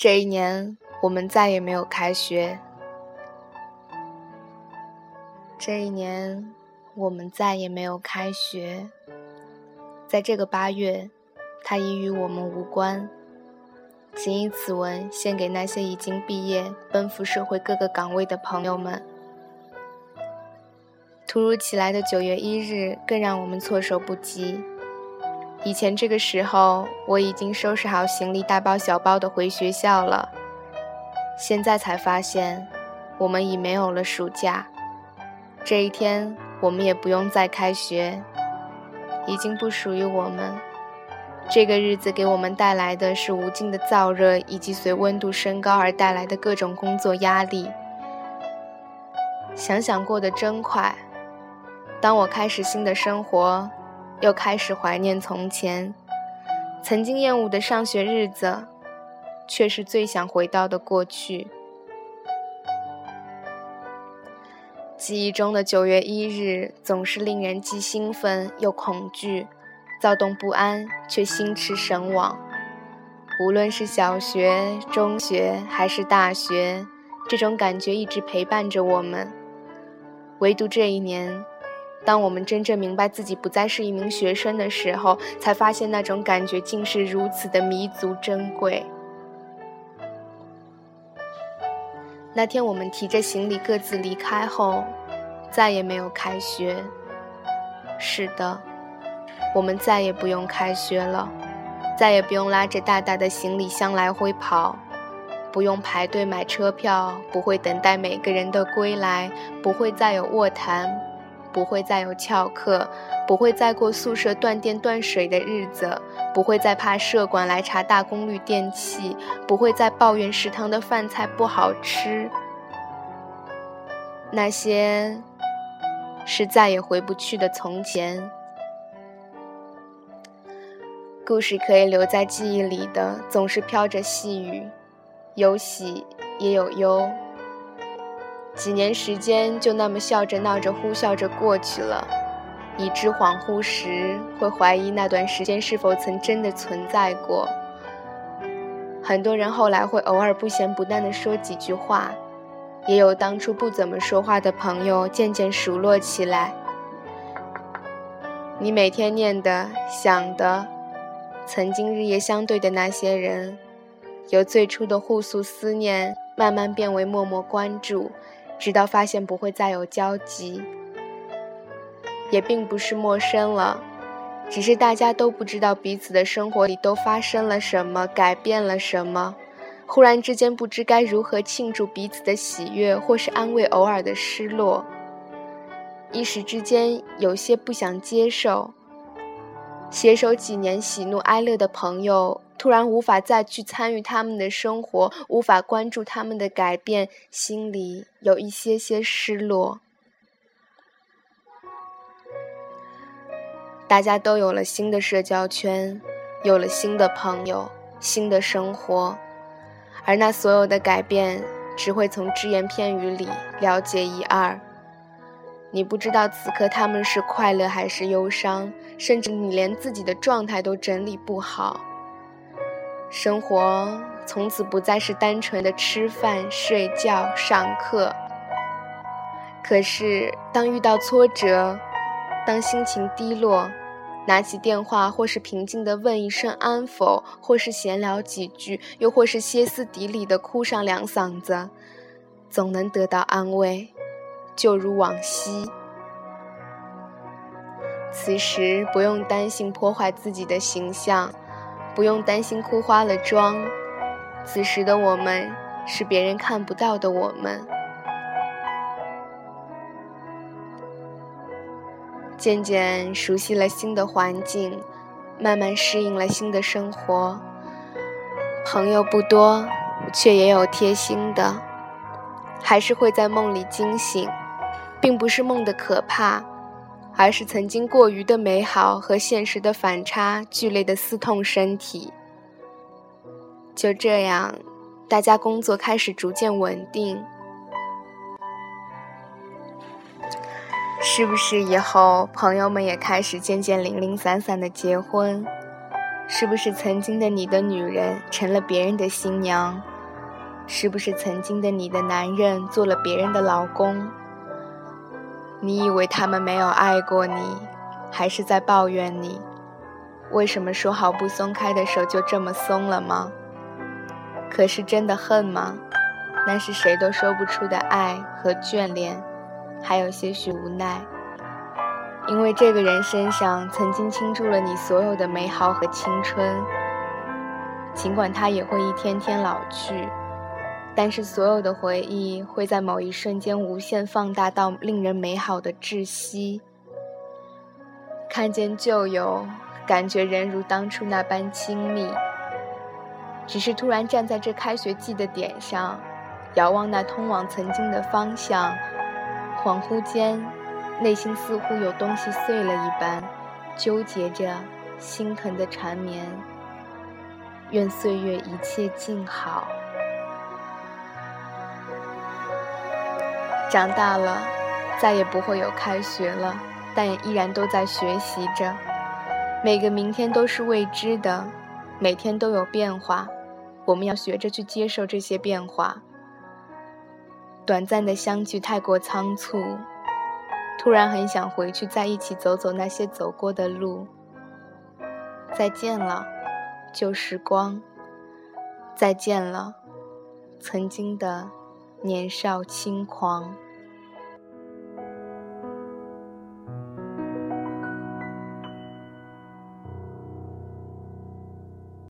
这一年，我们再也没有开学。这一年，我们再也没有开学。在这个八月，它已与我们无关。谨以此文献给那些已经毕业、奔赴社会各个岗位的朋友们。突如其来的九月一日，更让我们措手不及。以前这个时候，我已经收拾好行李，大包小包的回学校了。现在才发现，我们已没有了暑假。这一天，我们也不用再开学，已经不属于我们。这个日子给我们带来的是无尽的燥热，以及随温度升高而带来的各种工作压力。想想过得真快。当我开始新的生活。又开始怀念从前，曾经厌恶的上学日子，却是最想回到的过去。记忆中的九月一日，总是令人既兴奋又恐惧，躁动不安却心驰神往。无论是小学、中学还是大学，这种感觉一直陪伴着我们。唯独这一年。当我们真正明白自己不再是一名学生的时候，才发现那种感觉竟是如此的弥足珍贵。那天我们提着行李各自离开后，再也没有开学。是的，我们再也不用开学了，再也不用拉着大大的行李箱来回跑，不用排队买车票，不会等待每个人的归来，不会再有卧谈。不会再有翘课，不会再过宿舍断电断水的日子，不会再怕舍管来查大功率电器，不会再抱怨食堂的饭菜不好吃。那些是再也回不去的从前。故事可以留在记忆里的，总是飘着细雨，有喜也有忧。几年时间就那么笑着闹着呼啸着过去了，以致恍惚时会怀疑那段时间是否曾真的存在过。很多人后来会偶尔不咸不淡地说几句话，也有当初不怎么说话的朋友渐渐熟络起来。你每天念的、想的，曾经日夜相对的那些人，由最初的互诉思念，慢慢变为默默关注。直到发现不会再有交集，也并不是陌生了，只是大家都不知道彼此的生活里都发生了什么，改变了什么。忽然之间不知该如何庆祝彼此的喜悦，或是安慰偶尔的失落。一时之间有些不想接受，携手几年喜怒哀乐的朋友。突然无法再去参与他们的生活，无法关注他们的改变，心里有一些些失落。大家都有了新的社交圈，有了新的朋友，新的生活，而那所有的改变，只会从只言片语里了解一二。你不知道此刻他们是快乐还是忧伤，甚至你连自己的状态都整理不好。生活从此不再是单纯的吃饭、睡觉、上课。可是，当遇到挫折，当心情低落，拿起电话，或是平静地问一声安否，或是闲聊几句，又或是歇斯底里地哭上两嗓子，总能得到安慰，就如往昔。此时不用担心破坏自己的形象。不用担心哭花了妆，此时的我们是别人看不到的我们。渐渐熟悉了新的环境，慢慢适应了新的生活。朋友不多，却也有贴心的，还是会在梦里惊醒，并不是梦的可怕。而是曾经过于的美好和现实的反差剧烈的撕痛身体。就这样，大家工作开始逐渐稳定。是不是以后朋友们也开始渐渐零零散散的结婚？是不是曾经的你的女人成了别人的新娘？是不是曾经的你的男人做了别人的老公？你以为他们没有爱过你，还是在抱怨你？为什么说好不松开的手就这么松了吗？可是真的恨吗？那是谁都说不出的爱和眷恋，还有些许无奈。因为这个人身上曾经倾注了你所有的美好和青春，尽管他也会一天天老去，但是所有的回忆会在某一瞬间无限放大到令人美好的窒息。看见旧友，感觉人如当初那般亲密，只是突然站在这开学季的点上，遥望那通往曾经的方向，恍惚间。内心似乎有东西碎了一般，纠结着，心疼的缠绵。愿岁月一切静好。长大了，再也不会有开学了，但也依然都在学习着。每个明天都是未知的，每天都有变化，我们要学着去接受这些变化。短暂的相聚太过仓促。突然很想回去，在一起走走那些走过的路。再见了，旧时光。再见了，曾经的年少轻狂。